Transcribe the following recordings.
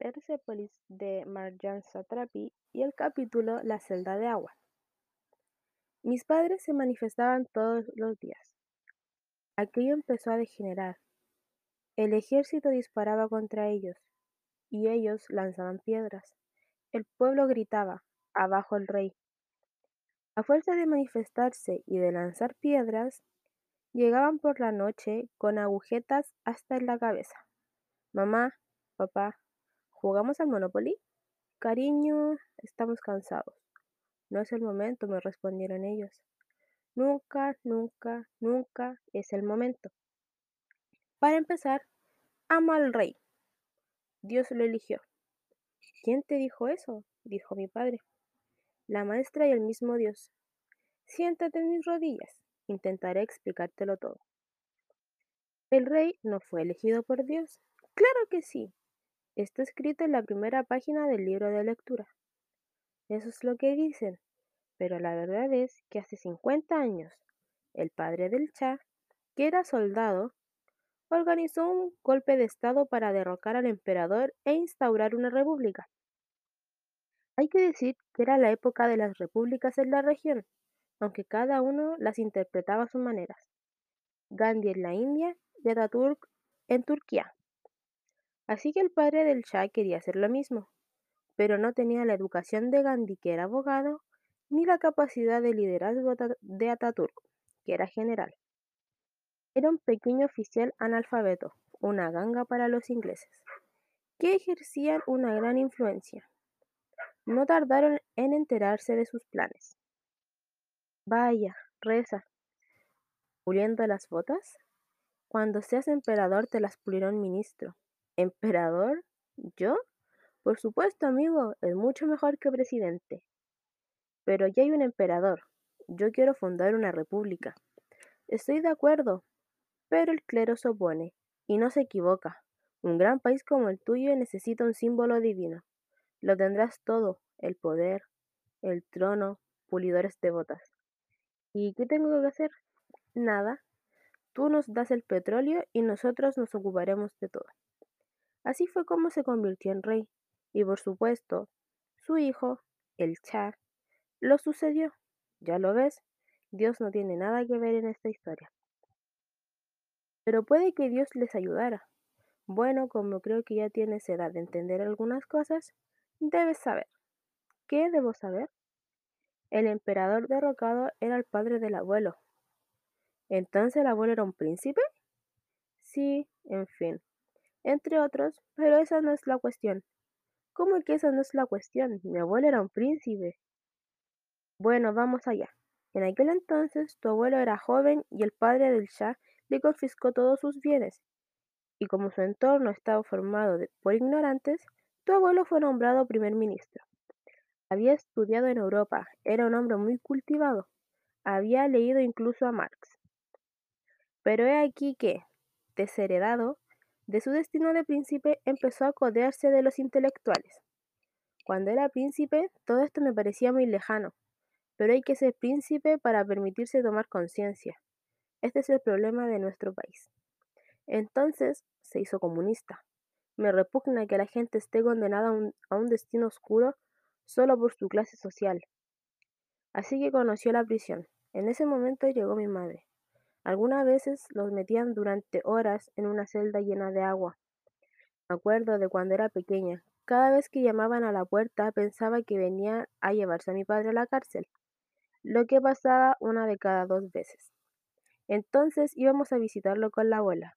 Persepolis de Marjane Satrapi y el capítulo La celda de agua. Mis padres se manifestaban todos los días. Aquello empezó a degenerar. El ejército disparaba contra ellos y ellos lanzaban piedras. El pueblo gritaba, abajo el rey. A fuerza de manifestarse y de lanzar piedras, llegaban por la noche con agujetas hasta en la cabeza. Mamá, papá, ¿jugamos al Monopoly? Cariño, estamos cansados. No es el momento, me respondieron ellos. Nunca, nunca, nunca es el momento. Para empezar, amo al rey. Dios lo eligió. ¿Quién te dijo eso? dijo mi padre. La maestra y el mismo Dios. Siéntate en mis rodillas. Intentaré explicártelo todo. El rey no fue elegido por Dios. Claro que sí. Está escrito en la primera página del libro de lectura. Eso es lo que dicen. Pero la verdad es que hace 50 años, el padre del Cha, que era soldado, organizó un golpe de Estado para derrocar al emperador e instaurar una república. Hay que decir que era la época de las repúblicas en la región, aunque cada uno las interpretaba a sus maneras. Gandhi en la India y en Turquía. Así que el padre del Shah quería hacer lo mismo, pero no tenía la educación de Gandhi, que era abogado, ni la capacidad de liderazgo de Ataturk, que era general. Era un pequeño oficial analfabeto, una ganga para los ingleses, que ejercían una gran influencia. No tardaron en enterarse de sus planes. Vaya, reza. ¿Puliendo las botas? Cuando seas emperador te las pulirá un ministro. ¿Emperador? ¿Yo? Por supuesto, amigo, es mucho mejor que presidente. Pero ya hay un emperador. Yo quiero fundar una república. Estoy de acuerdo, pero el clero se opone, y no se equivoca. Un gran país como el tuyo necesita un símbolo divino. Lo tendrás todo, el poder, el trono, pulidores de botas. ¿Y qué tengo que hacer? Nada. Tú nos das el petróleo y nosotros nos ocuparemos de todo. Así fue como se convirtió en rey, y por supuesto, su hijo, el Cha, lo sucedió. Ya lo ves, Dios no tiene nada que ver en esta historia. Pero puede que Dios les ayudara. Bueno, como creo que ya tienes edad de entender algunas cosas, debes saber. ¿Qué debo saber? El emperador derrocado era el padre del abuelo. ¿Entonces el abuelo era un príncipe? Sí, en fin. Entre otros, pero esa no es la cuestión. ¿Cómo que esa no es la cuestión? Mi abuelo era un príncipe. Bueno, vamos allá. En aquel entonces tu abuelo era joven y el padre del Shah le confiscó todos sus bienes. Y como su entorno estaba formado por ignorantes, tu abuelo fue nombrado primer ministro. Había estudiado en Europa, era un hombre muy cultivado, había leído incluso a Marx. Pero he aquí que, desheredado de su destino de príncipe, empezó a codearse de los intelectuales. Cuando era príncipe, todo esto me parecía muy lejano, pero hay que ser príncipe para permitirse tomar conciencia. Este es el problema de nuestro país. Entonces se hizo comunista. Me repugna que la gente esté condenada a un, destino oscuro solo por su clase social. Así que conoció la prisión. En ese momento llegó mi madre. Algunas veces los metían durante horas en una celda llena de agua. Me acuerdo de cuando era pequeña. Cada vez que llamaban a la puerta pensaba que venían a llevarse a mi padre a la cárcel, lo que pasaba una de cada dos veces. Entonces íbamos a visitarlo con la abuela.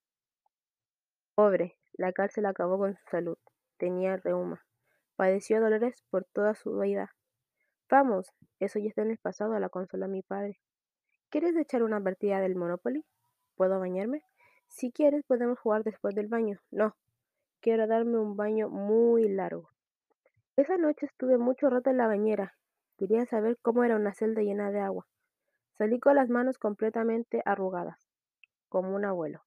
Pobre, la cárcel acabó con su salud. Tenía reuma. Padeció dolores por toda su vida. Vamos, eso ya está en el pasado, la consola mi padre. ¿Quieres echar una partida del Monopoly? ¿Puedo bañarme? Si quieres, podemos jugar después del baño. No, quiero darme un baño muy largo. Esa noche estuve mucho rato en la bañera. Quería saber cómo era una celda llena de agua. Salí con las manos completamente arrugadas, como un abuelo.